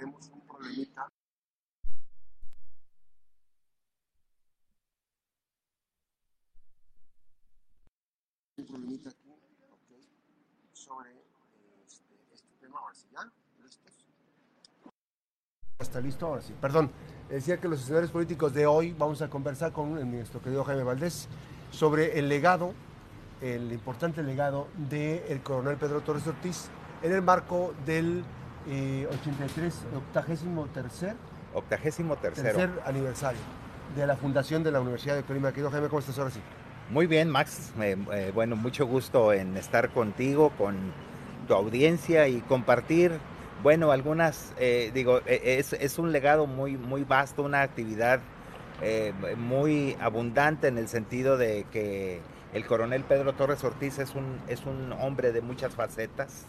tenemos un problemita. Un problemita aquí, ok, sobre este, este tema. Ahora sí, ¿ya? ¿Listos? ¿Está listo? Ahora sí. Perdón, decía que los escenarios políticos de hoy vamos a conversar con nuestro querido Jaime Valdés sobre el legado, el importante legado del coronel Pedro Torres Ortiz en el marco del eh, 83, octagésimo tercer, Octagésimo tercero. tercer aniversario de la fundación de la Universidad de Colima. Querido Jaime, ¿cómo estás ahora sí? Muy bien, Max. Eh, eh, bueno, mucho gusto en estar contigo, con tu audiencia y compartir, bueno, algunas, eh, digo, es, es un legado muy, muy vasto, una actividad muy abundante en el sentido de que el coronel Pedro Torres Ortiz es un, es un hombre de muchas facetas,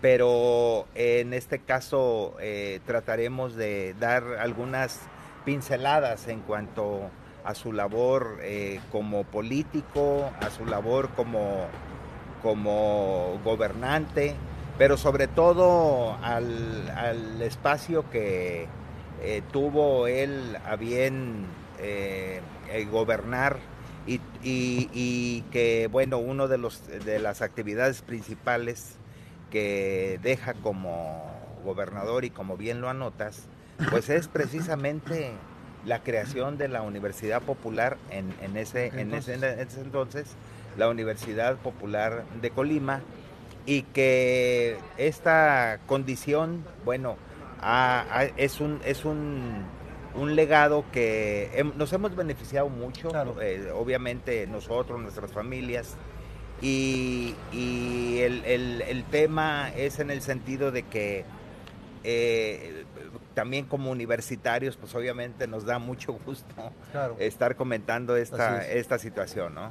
pero en este caso eh, trataremos de dar algunas pinceladas en cuanto a su labor eh, como político, a su labor como, como gobernante, pero sobre todo al, al espacio que eh, tuvo él a bien gobernar y, y- y que, bueno, uno de, los, de las actividades principales que deja como gobernador y como bien lo anotas, pues es precisamente la creación de la Universidad Popular en, en ese, en, ese, en ese entonces, la Universidad Popular de Colima, y que esta condición, bueno, es un, es un, un legado que hem- nos hemos beneficiado mucho, Claro. eh, obviamente nosotros, nuestras familias, y, y el, el- el tema es en el sentido de que eh, también como universitarios, pues obviamente nos da mucho gusto Claro. estar comentando esta, es. esta situación, ¿no?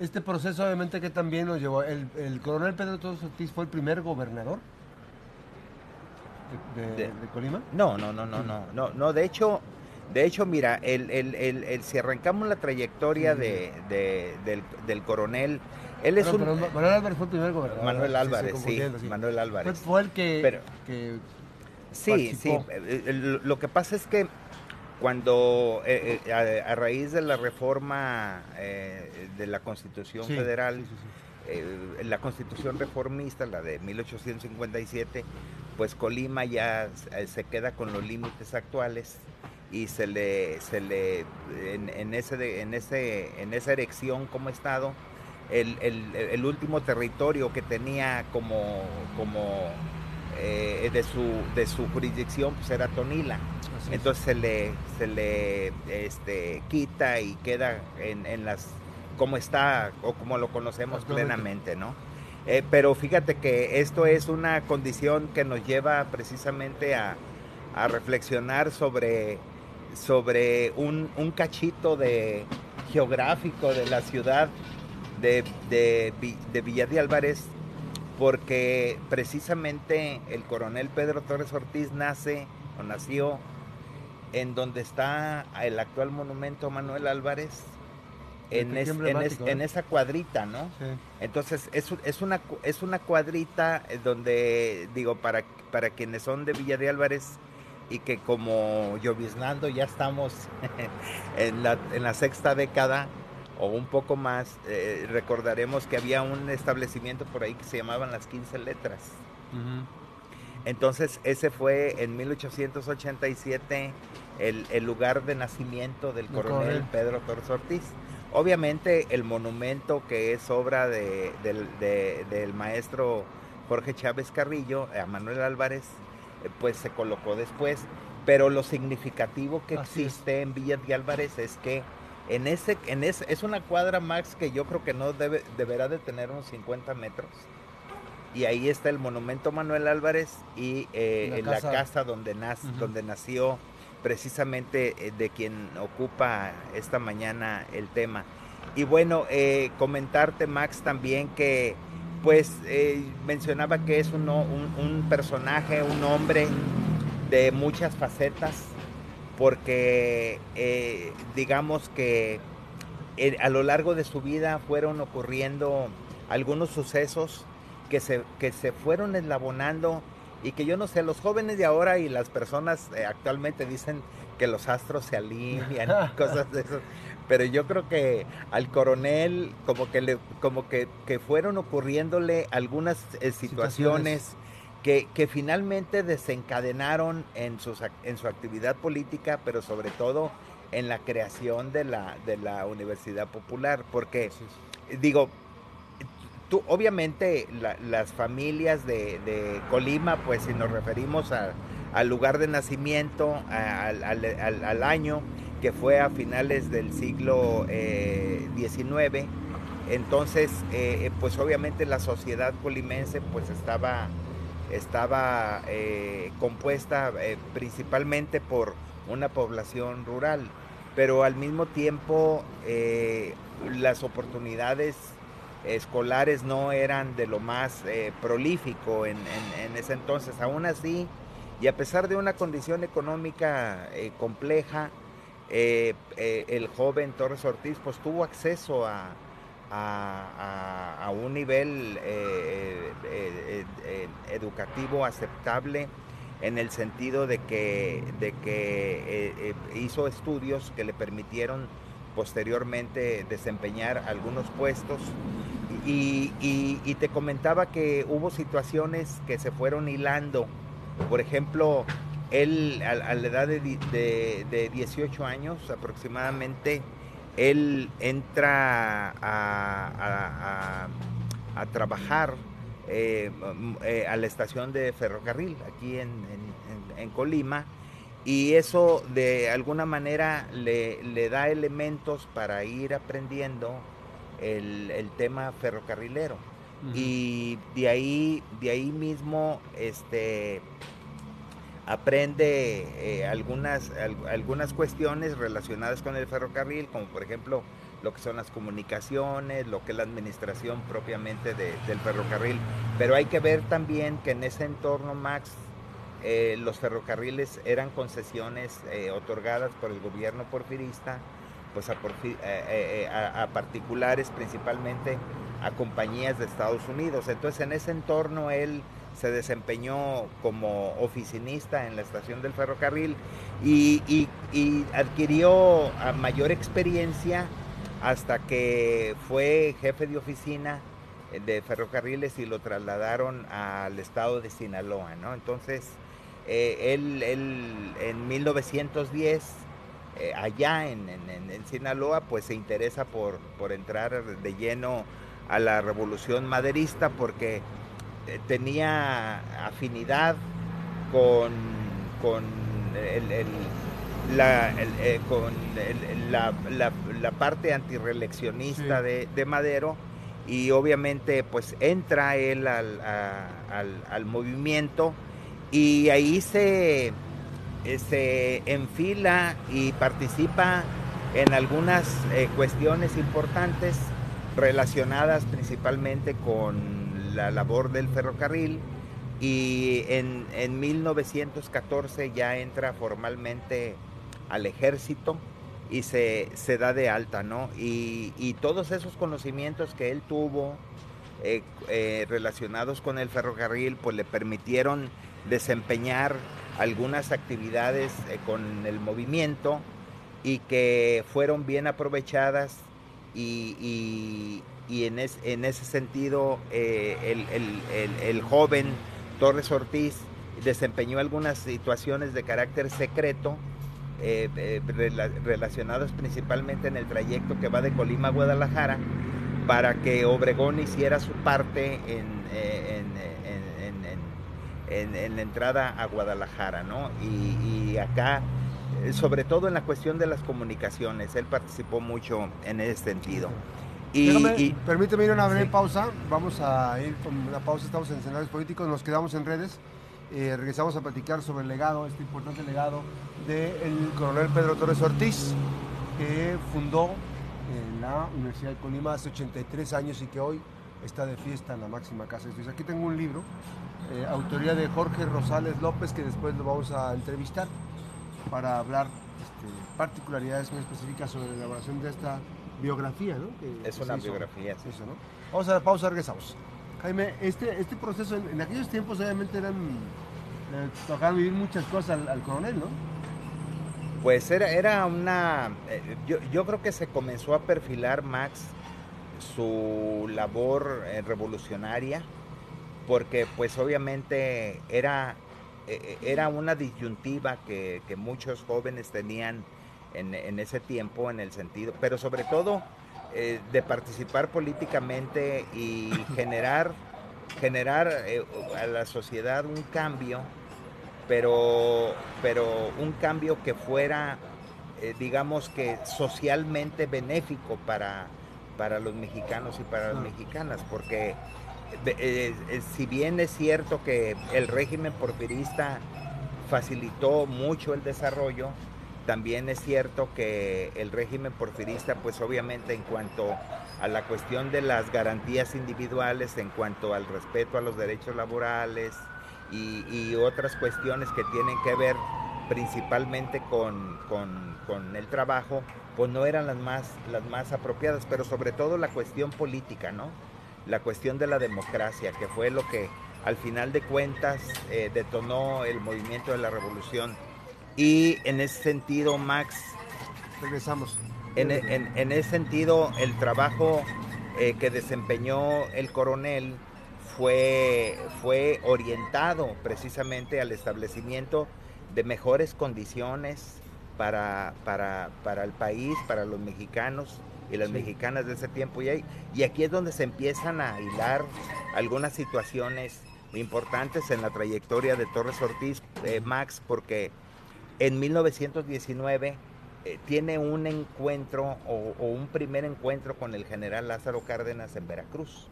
Este proceso obviamente que también nos llevó, el, el coronel Pedro Torres Ortiz fue el primer gobernador de, de- De- de Colima. No, no, no, no, no, no, no, de hecho, de hecho, mira, el, el- si arrancamos la trayectoria Sí. de, de- del, del coronel, él es un... Manuel Álvarez fue el primer gobernador. Manuel Álvarez, sí, sí. Manuel Álvarez. fue el que, Pero- que Sí, sí. participó. eh, eh, Lo que pasa es que cuando eh, eh, a, a raíz de la reforma eh, de la Constitución Sí, Federal, sí, sí, sí. la Constitución reformista, la de 1857, pues Colima ya se queda con los límites actuales y se le, se le en, en ese, en, ese, en esa erección como Estado, el, el- el último territorio que tenía como, como eh, de, su, de su jurisdicción pues era Tonila. Entonces se le, se le este, quita y queda en, en las como está o como lo conocemos plenamente, ¿no? Eh, pero fíjate que esto es una condición que nos lleva precisamente a, a reflexionar sobre, sobre un, un cachito de geográfico de la ciudad de, de, Vi- de Villa de Álvarez, porque precisamente el coronel Pedro Torres Ortiz nace o nació en donde está el actual monumento Manuel Álvarez, en, es- en, es- ¿eh? en esa cuadrita, ¿no? Sí. Entonces es, es, una, es una cuadrita eh, donde, digo, para, para quienes son de Villa de Álvarez y que como lloviznando ya estamos en la, en la sexta década o un poco más, eh, recordaremos que había un establecimiento por ahí que se llamaban las 15 letras. Entonces ese fue en 1887 el, el lugar de nacimiento del coronel. Pedro Torres Ortiz. Obviamente el monumento que es obra de- del, de- del maestro Jorge Chávez Carrillo, a Manuel Álvarez, pues se colocó después. Pero lo significativo que Así es. existe en Villa de Álvarez es que en ese, en ese, es una cuadra max que yo creo que no debe, deberá de tener unos 50 metros. Y ahí está el monumento Manuel Álvarez y eh, La en la casa. donde, donde nació precisamente eh, de quien ocupa esta mañana el tema. Y bueno, eh, comentarte Max también que pues eh, mencionaba que es un, un personaje, un hombre de muchas facetas, porque eh, digamos que eh, a lo largo de su vida fueron ocurriendo algunos sucesos que se, que se fueron eslabonando y que yo no sé, los jóvenes de ahora y las personas actualmente dicen que los astros se alinean, cosas de eso. Pero yo creo que al coronel como que le, como que, fueron ocurriéndole algunas eh, situaciones, Que, que, finalmente desencadenaron en, sus, en su actividad política, pero sobre todo en la creación de la, de la Universidad Popular. Porque, digo, tú, obviamente las familias de, Colima, pues si nos referimos al lugar de nacimiento, al, año, que fue a finales del siglo XIX, eh, entonces, eh, pues obviamente la sociedad colimense pues estaba, estaba eh, compuesta principalmente por una población rural, pero al mismo tiempo las oportunidades escolares no eran de lo más eh, prolífico en, ese entonces. Aún así, y a pesar de una condición económica eh, compleja, eh, el joven Torres Ortiz pues tuvo acceso a, a, un nivel educativo aceptable en el sentido de que, de que hizo estudios que le permitieron posteriormente desempeñar algunos puestos y, te comentaba que hubo situaciones que se fueron hilando. Por ejemplo, él a, la edad de, 18 años aproximadamente, él entra a, trabajar eh, eh, a la estación de ferrocarril aquí en, en Colima y eso de alguna manera le, da elementos para ir aprendiendo el, tema ferrocarrilero. Y de ahí, de ahí mismo este, aprende eh, algunas, algunas cuestiones relacionadas con el ferrocarril, como por ejemplo lo que son las comunicaciones, lo que es la administración propiamente del ferrocarril. Pero hay que ver también que en ese entorno, Max, eh, los ferrocarriles eran concesiones eh, otorgadas por el gobierno porfirista pues eh, a, particulares, principalmente a compañías de Estados Unidos. Entonces en ese entorno él se desempeñó como oficinista en la estación del ferrocarril y, adquirió mayor experiencia hasta que fue jefe de oficina de ferrocarriles y lo trasladaron al estado de Sinaloa, ¿no? Entonces, eh, él, en 1910, eh, allá en, Sinaloa, pues se interesa por, entrar de lleno a la revolución maderista porque tenía afinidad con, con, la, con la, parte antireleccionista de, Madero y obviamente pues entra él al, al movimiento y ahí se, eh, se enfila y participa en algunas eh, cuestiones importantes relacionadas principalmente con la labor del ferrocarril y en, 1914 ya entra formalmente al ejército y se, da de alta, ¿no? Y, todos esos conocimientos que él tuvo eh, relacionados con el ferrocarril, pues le permitieron desempeñar algunas actividades eh, con el movimiento y que fueron bien aprovechadas y, en, ese sentido eh, el, joven Torres Ortiz desempeñó algunas situaciones de carácter secreto eh, relacionadas principalmente en el trayecto que va de Colima a Guadalajara para que Obregón hiciera su parte en en, la entrada a Guadalajara, ¿no? Y, acá, eh, sobre todo en la cuestión de las comunicaciones, él participó mucho en ese sentido. Y, permíteme ir a una breve pausa, vamos a ir con una pausa, estamos en escenarios políticos, nos quedamos en redes, eh, regresamos a platicar sobre el legado, este importante legado del coronel Pedro Torres Ortiz, que fundó en la Universidad de Colima hace 83 años y que hoy está de fiesta en la máxima casa de estudios. Aquí tengo un libro eh, autoría de Jorge Rosales López, que después lo vamos a entrevistar para hablar este, particularidades muy específicas sobre la elaboración de esta biografía, ¿no? es una biografía. Eso, ¿no? Vamos a la pausa, regresamos. Jaime, este, este proceso en, aquellos tiempos obviamente eran tocaron vivir muchas cosas al, coronel, ¿no? Pues era, era una, eh, yo, yo, creo que se comenzó a perfilar Max su labor eh, revolucionaria, porque pues obviamente era, eh, era una disyuntiva que, que, muchos jóvenes tenían en, en, ese tiempo, en el sentido, pero sobre todo de participar políticamente y generar, generar a la sociedad un cambio pero, pero un cambio que fuera, eh, digamos que socialmente benéfico para, para los mexicanos y para las mexicanas, porque eh, eh, si bien es cierto que el régimen porfirista facilitó mucho el desarrollo, también es cierto que el régimen porfirista, pues obviamente en cuanto a la cuestión de las garantías individuales, en cuanto al respeto a los derechos laborales, y, otras cuestiones que tienen que ver principalmente con, el trabajo, pues no eran las más, las más apropiadas, pero sobre todo la cuestión política, ¿no? La cuestión de la democracia, que fue lo que al final de cuentas eh, detonó el movimiento de la revolución. Y en ese sentido, Max... Regresamos. En, ese sentido, el trabajo eh, que desempeñó el coronel fue, fue orientado precisamente al establecimiento de mejores condiciones para, para, el país, para los mexicanos y las mexicanas de ese tiempo. Y, y aquí es donde se empiezan a hilar algunas situaciones importantes en la trayectoria de Torres Ortiz, eh, Max, porque en 1919 eh, tiene un encuentro o, un primer encuentro con el general Lázaro Cárdenas en Veracruz.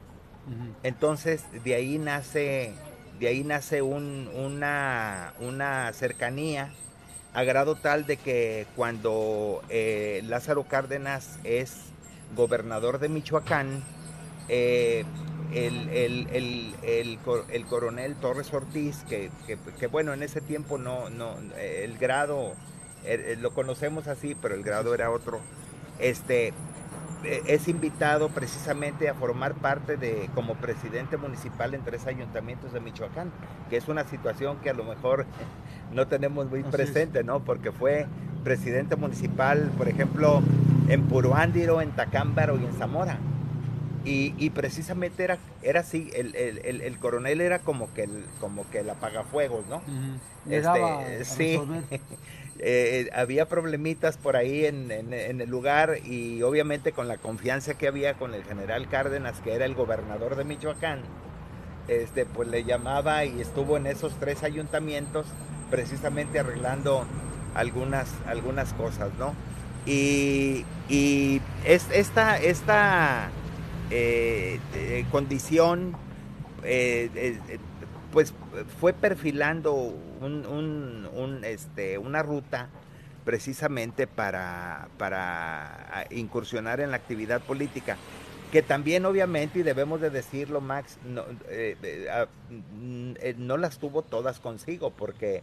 Entonces, de ahí nace, de ahí nace una, una cercanía a grado tal de que cuando eh, Lázaro Cárdenas es gobernador de Michoacán, eh, el, coronel Torres Ortiz, que, bueno, en ese tiempo no, no, el grado, eh, lo conocemos así, pero el grado era otro, este, eh, es invitado precisamente a formar parte de como presidente municipal en tres ayuntamientos de Michoacán, que es una situación que a lo mejor no tenemos muy presente, ¿no? Porque fue presidente municipal, por ejemplo, en Puruándiro, en Tacámbaro y en Zamora. Y, precisamente era, era así, el, coronel era como que el, como que el apagafuegos, ¿no? este, sí. Eh, había problemitas por ahí en, el lugar y obviamente con la confianza que había con el general Cárdenas, que era el gobernador de Michoacán, este, pues le llamaba y estuvo en esos tres ayuntamientos precisamente arreglando algunas, algunas cosas, ¿no? Y, es, esta, esta eh, eh, condición pues fue perfilando este, una ruta precisamente para, para incursionar en la actividad política que también obviamente, y debemos de decirlo, Max, no, eh, eh, mm, eh, no las tuvo todas consigo, porque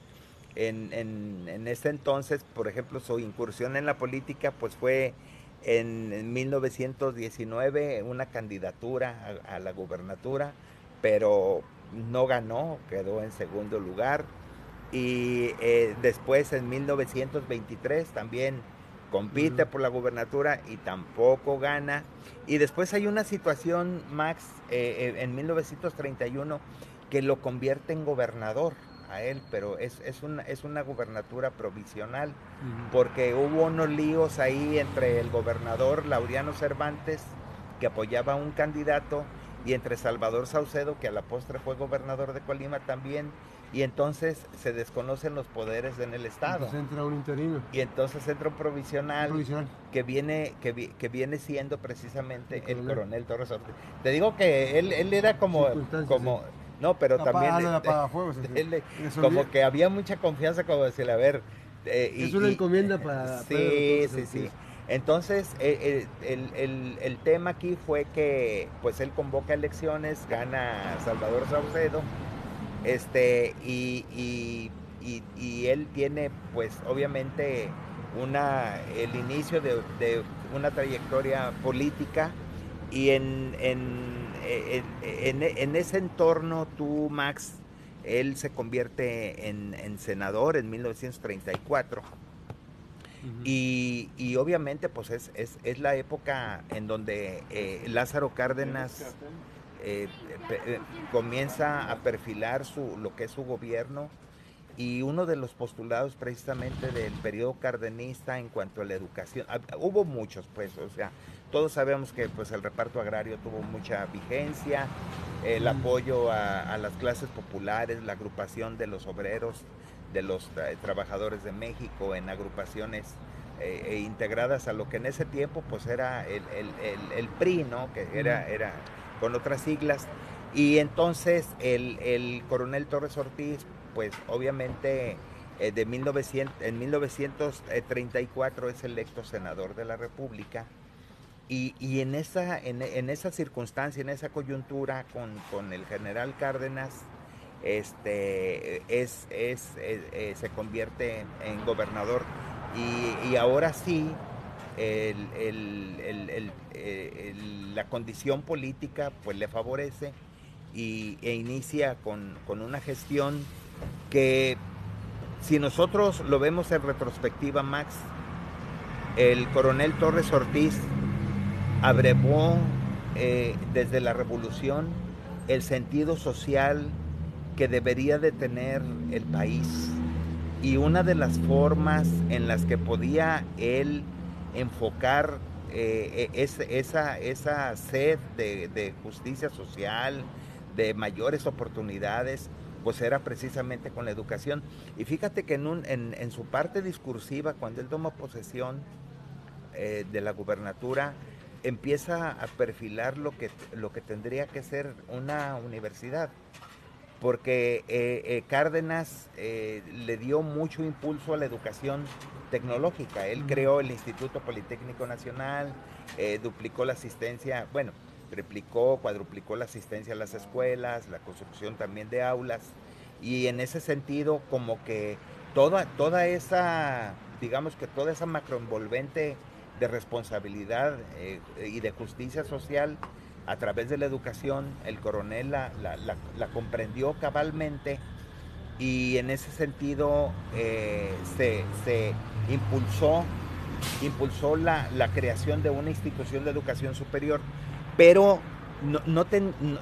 en, ese entonces, por ejemplo, su incursión en la política, pues fue en, 1919 una candidatura a, a, la gubernatura, pero no ganó, quedó en segundo lugar. Y eh, después en 1923 también compite por la gubernatura y tampoco gana. Y después hay una situación, Max, eh, eh, en 1931 que lo convierte en gobernador a él, pero es, es, una, es una gubernatura provisional, porque hubo unos líos ahí entre el gobernador Laureano Cervantes, que apoyaba a un candidato, y entre Salvador Saucedo, que a la postre fue gobernador de Colima también, y entonces se desconocen los poderes en el Estado. Entonces entra un interino. Y entonces entra un provisional, que viene que, viene siendo precisamente el coronel, Torres Ortiz. Te digo que él, él era como... como no, pero también... como que había mucha confianza, como decirle, a ver... Eh, es una encomienda para... Sí, sí, sí. Entonces, eh, el, el, tema aquí fue que pues él convoca elecciones, gana Salvador Saucedo, este, y, y, él tiene pues obviamente una, el inicio de, una trayectoria política y en, en, en, ese entorno tú, Max, él se convierte en, senador en 1934. y, y, obviamente pues es, es, la época en donde eh, Lázaro Cárdenas eh, eh, comienza a perfilar su, lo que es su gobierno. Y uno de los postulados precisamente del periodo cardenista en cuanto a la educación, hubo muchos pues, o sea, todos sabemos que pues el reparto agrario tuvo mucha vigencia, el apoyo a, las clases populares, la agrupación de los obreros, de los trabajadores de México en agrupaciones eh, e integradas a lo que en ese tiempo pues era el, el, PRI, ¿no? Que era, era con otras siglas. Y entonces el, el coronel Torres Ortiz pues obviamente eh, de 1900, en 1934 es electo senador de la República. Y, en, esa, en, esa circunstancia, en esa coyuntura con, el general Cárdenas, este, es, es, eh, eh, se convierte en gobernador. Y, ahora sí, la condición política pues, le favorece y, e inicia con, con una gestión que si nosotros lo vemos en retrospectiva, Max, el coronel Torres Ortiz abrevó eh, desde la revolución el sentido social que debería de tener el país. Y una de las formas en las que podía él enfocar eh, e, esa, esa sed de, de justicia social, de mayores oportunidades, pues era precisamente con la educación. Y fíjate que en, un, en, su parte discursiva, cuando él toma posesión eh, de la gubernatura, empieza a perfilar lo que, lo que tendría que ser una universidad. Porque eh, eh, Cárdenas le dio mucho impulso a la educación tecnológica. Él creó el Instituto Politécnico Nacional, duplicó la asistencia, bueno, triplicó, cuadruplicó la asistencia a las escuelas, la construcción también de aulas y en ese sentido como que toda, toda esa, digamos que toda esa macroenvolvente de responsabilidad eh, y de justicia social a través de la educación, el coronel la, comprendió cabalmente y en ese sentido eh, se, se, impulsó, impulsó la, creación de una institución de educación superior. Pero no,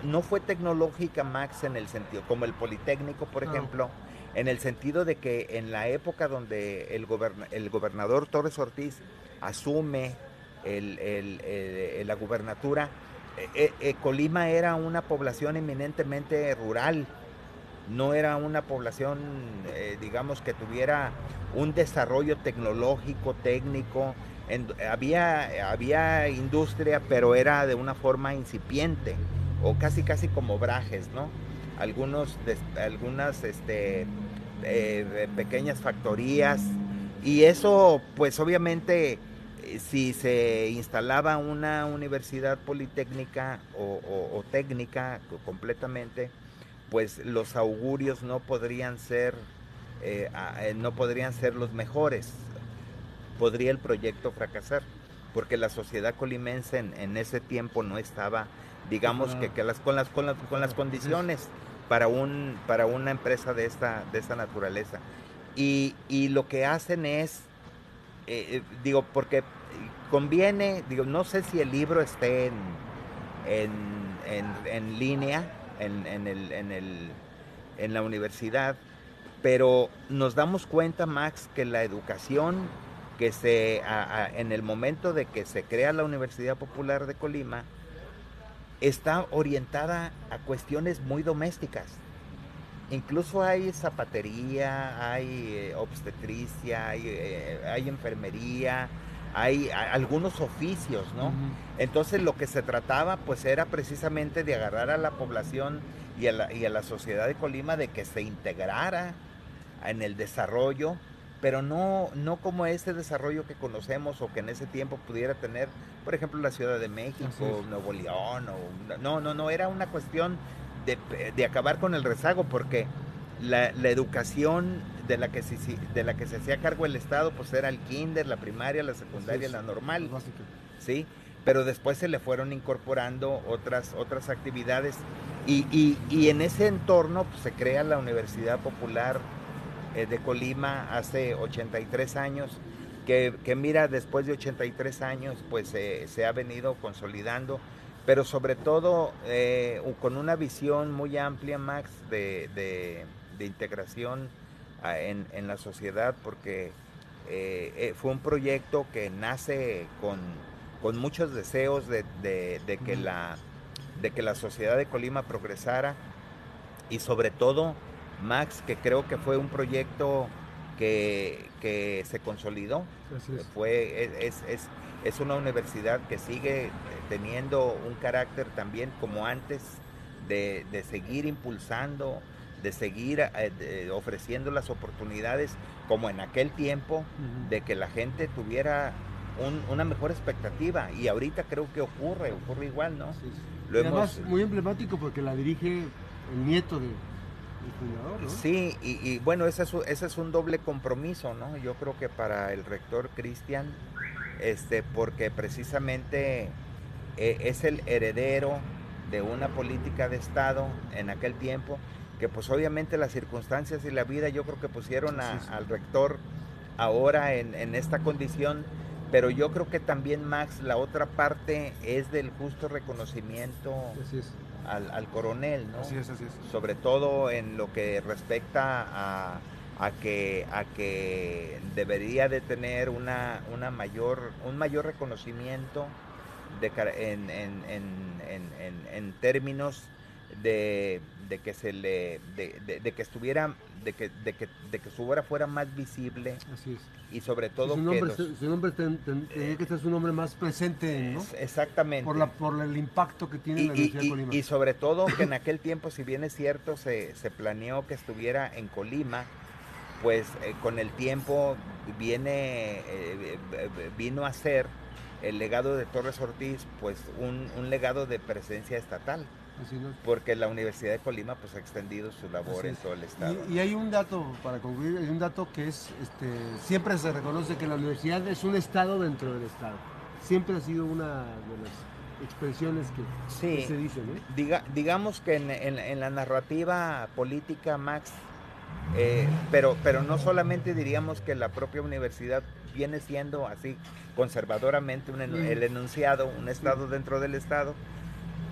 no, fue tecnológica, Max, en el sentido, como el Politécnico, por ejemplo, en el sentido de que en la época donde el, el gobernador Torres Ortiz asume la gubernatura, eh, eh, Colima era una población eminentemente rural, no era una población, eh, digamos, que tuviera un desarrollo tecnológico, técnico, había, había industria, pero era de una forma incipiente, o casi casi como brajes, ¿no? Algunos, algunas este, eh, pequeñas factorías, y eso, pues obviamente, eh, si se instalaba una universidad politécnica o, técnica completamente, pues los augurios no podrían ser, eh, no podrían ser los mejores. Podría el proyecto fracasar, porque la sociedad colimense en, ese tiempo no estaba, digamos que, que las, con, las, con, las, con las condiciones para, un, para una empresa de esta, de esta naturaleza. Y, y lo que hacen es, eh, eh, digo, porque conviene, digo, no sé si el libro esté en, en, en, línea, en, en, el, en, el, en la universidad, pero nos damos cuenta, Max, que la educación que se, en el momento de que se crea la Universidad Popular de Colima, está orientada a cuestiones muy domésticas. Incluso hay zapatería, hay eh, obstetricia, hay, eh, hay, enfermería, hay, algunos oficios, ¿no? Entonces lo que se trataba pues era precisamente de agarrar a la población y a la, y a la sociedad de Colima de que se integrara en el desarrollo pero no, no como ese desarrollo que conocemos o que en ese tiempo pudiera tener, por ejemplo, la Ciudad de México, Nuevo León, o, no, no, no, era una cuestión de, acabar con el rezago, porque la, educación de la, que se, de la que se hacía cargo el Estado, pues era el kinder, la primaria, la secundaria, la normal, ¿sí? Pero después se le fueron incorporando otras, otras actividades. Y, en ese entorno pues, se crea la Universidad Popular de Colima hace 83 años, que, mira, después de 83 años, pues se ha venido consolidando, pero sobre todo eh, con una visión muy amplia, Max, de, integración ah, en, la sociedad, porque eh, fue un proyecto que nace con, con muchos deseos de, que la de que la sociedad de Colima progresara y sobre todo, Max, que creo que fue un proyecto que, se consolidó. Fue, es, es, es, una universidad que sigue teniendo un carácter también como antes de, seguir impulsando, de seguir eh, ofreciendo las oportunidades como en aquel tiempo, de que la gente tuviera una mejor expectativa. Y ahorita creo que ocurre, ocurre igual, ¿no? además muy emblemático porque la dirige el nieto de, Sí, y, bueno, ese es, ese es un doble compromiso, ¿no? Yo creo que para el rector Cristian, este, porque precisamente eh, es el heredero de una política de Estado en aquel tiempo, que pues obviamente las circunstancias y la vida yo creo que pusieron al rector ahora en, en esta condición pero yo creo que también, Max, la otra parte es del justo reconocimiento Al, coronel, ¿no? Así es, así es. Sobre todo en lo que respecta a, a, que, a que debería de tener una, una mayor, un mayor reconocimiento de, en, en, en, en términos de, de, que se le de, de que estuviera de que, de que, de que su obra fuera más visible. Así es. Y sobre todo su nombre, que su nombre tenía que ser su nombre más presente, ¿no? Exactamente. Por, la, por el impacto que tiene y, la Universidad de Colima. Y sobre todo que en aquel tiempo, si bien es cierto, se, se planeó que estuviera en Colima, pues eh, con el tiempo viene, eh, eh, vino a ser el legado de Torres Ortiz, pues un, un legado de presencia estatal. Porque la Universidad de Colima pues ha extendido su labor en todo el estado. Y, hay un dato, para concluir, hay un dato que es, este, siempre se reconoce que la universidad es un estado dentro del estado. Siempre ha sido una de las expresiones que, se dicen. Diga, digamos que en, la narrativa política, Max, eh, pero, pero no solamente diríamos que la propia universidad viene siendo así conservadoramente un, el enunciado, un estado dentro del estado,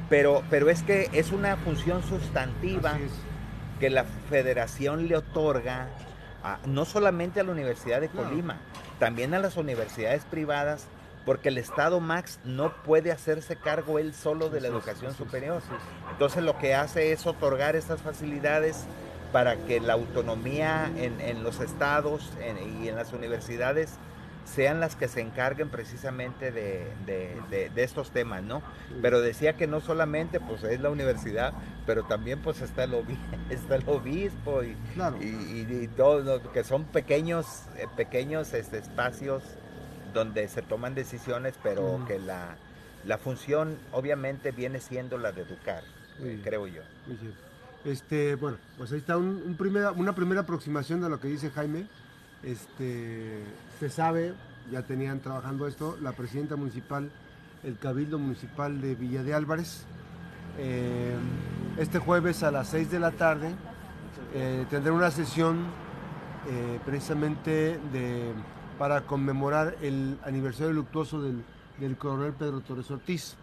pero, pero es que es una función sustantiva que la federación le otorga no solamente a la Universidad de Colima, también a las universidades privadas, porque el Estado Max no puede hacerse cargo él solo de la educación superior. Entonces lo que hace es otorgar estas facilidades para que la autonomía en, los estados y en las universidades sean las que se encarguen precisamente de, estos temas, ¿no? Pero decía que no solamente pues es la universidad, pero también pues está el, está el obispo y, y, todo, que son pequeños, eh, pequeños este, espacios donde se toman decisiones, pero que la, función obviamente viene siendo la de educar, creo yo. Este, bueno, pues ahí está un, primera, una primera aproximación de lo que dice Jaime. Este, se sabe, ya tenían trabajando esto, la presidenta municipal, el Cabildo Municipal de Villa de Álvarez. Eh, este jueves a las 6 de la tarde eh, tendrá una sesión eh, precisamente de, para conmemorar el aniversario luctuoso del, del coronel Pedro Torres Ortiz.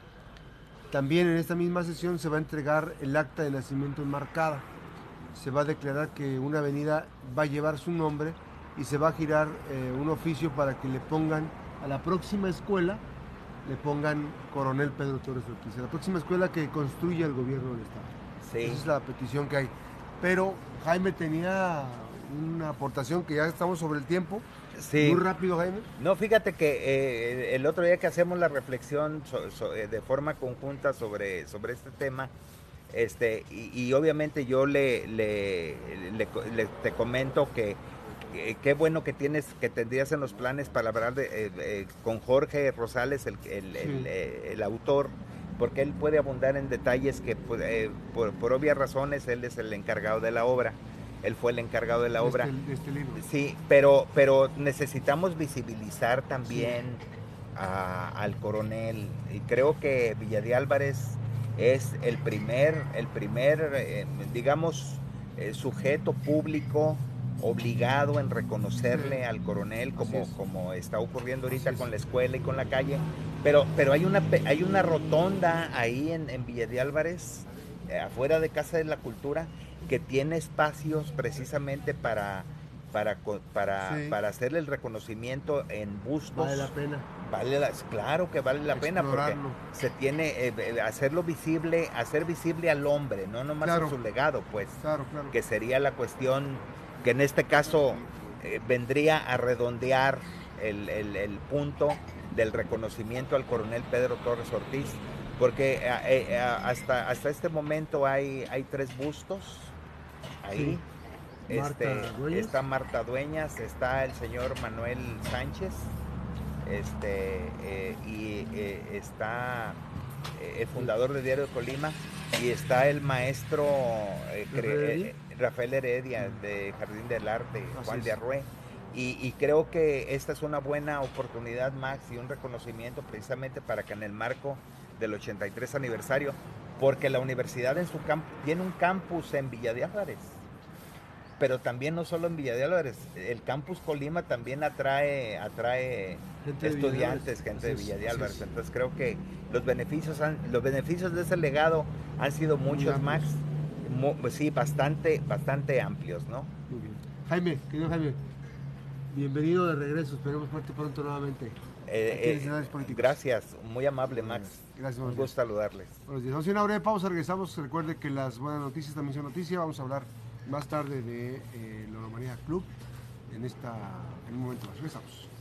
También en esta misma sesión se va a entregar el acta de nacimiento enmarcada. Se va a declarar que una avenida va a llevar su nombre y se va a girar eh, un oficio para que le pongan a la próxima escuela, le pongan Coronel Pedro Torres Ortiz, a la próxima escuela que construya el gobierno del Estado. Sí. Esa es la petición que hay. Pero Jaime tenía una aportación que ya estamos sobre el tiempo. Sí. Muy rápido, Jaime. No, fíjate que eh, el otro día que hacemos la reflexión eh, de forma conjunta sobre, sobre este tema, este, y, obviamente yo le, le, te comento que eh, qué bueno que tienes, que tendrías en los planes para hablar de, eh, eh, con Jorge Rosales, el, el, autor, porque él puede abundar en detalles que pues, por, obvias razones él es el encargado de la obra. Él fue el encargado de la obra. Este, libro. Sí, pero, pero necesitamos visibilizar también al coronel. Y creo que Villa de Álvarez es el primer, el primer eh, digamos, eh, sujeto público obligado en reconocerle al coronel como, como está ocurriendo ahorita con la escuela y con la calle. Pero, pero hay, una, hay una rotonda ahí en, en Villa de Álvarez, eh, afuera de Casa de la Cultura, que tiene espacios precisamente para, para, para, para hacerle el reconocimiento en bustos. Vale la pena. Vale claro que vale la pena porque se tiene eh, eh, hacerlo visible, hacer visible al hombre, no nomás su legado, pues. Claro, claro. Que sería la cuestión que en este caso eh, vendría a redondear el, el, punto del reconocimiento al coronel Pedro Torres Ortiz, porque hasta, hasta este momento hay, hay tres bustos ahí. Este, está Marta Dueñas, está el señor Manuel Sánchez, este, eh, y eh, está eh, el fundador de Diario de Colima, y está el maestro Rafael Heredia de Jardín del Arte, Juan de Arrué. Y, creo que esta es una buena oportunidad, Max, y un reconocimiento precisamente para que en el marco del 83 aniversario, porque la universidad en su campo tiene un campus en Villa de Álvarez pero también no solo en Villa de Álvarez, el campus Colima también atrae, atrae estudiantes, gente de Villa de Álvarez. Entonces creo que los beneficios, los beneficios de ese legado han sido muchos, más, sí, bastante, bastante amplios, ¿no? Muy bien. Jaime, querido Jaime, bienvenido de regreso, esperemos verte pronto nuevamente. Eh, eh, gracias, muy amable Max. Gracias, Un gusto saludarles. Buenos días. Vamos a una breve pausa, regresamos. Recuerde que las buenas noticias también son noticias. Vamos a hablar más tarde de eh, Club en, esta, en un momento más. Regresamos.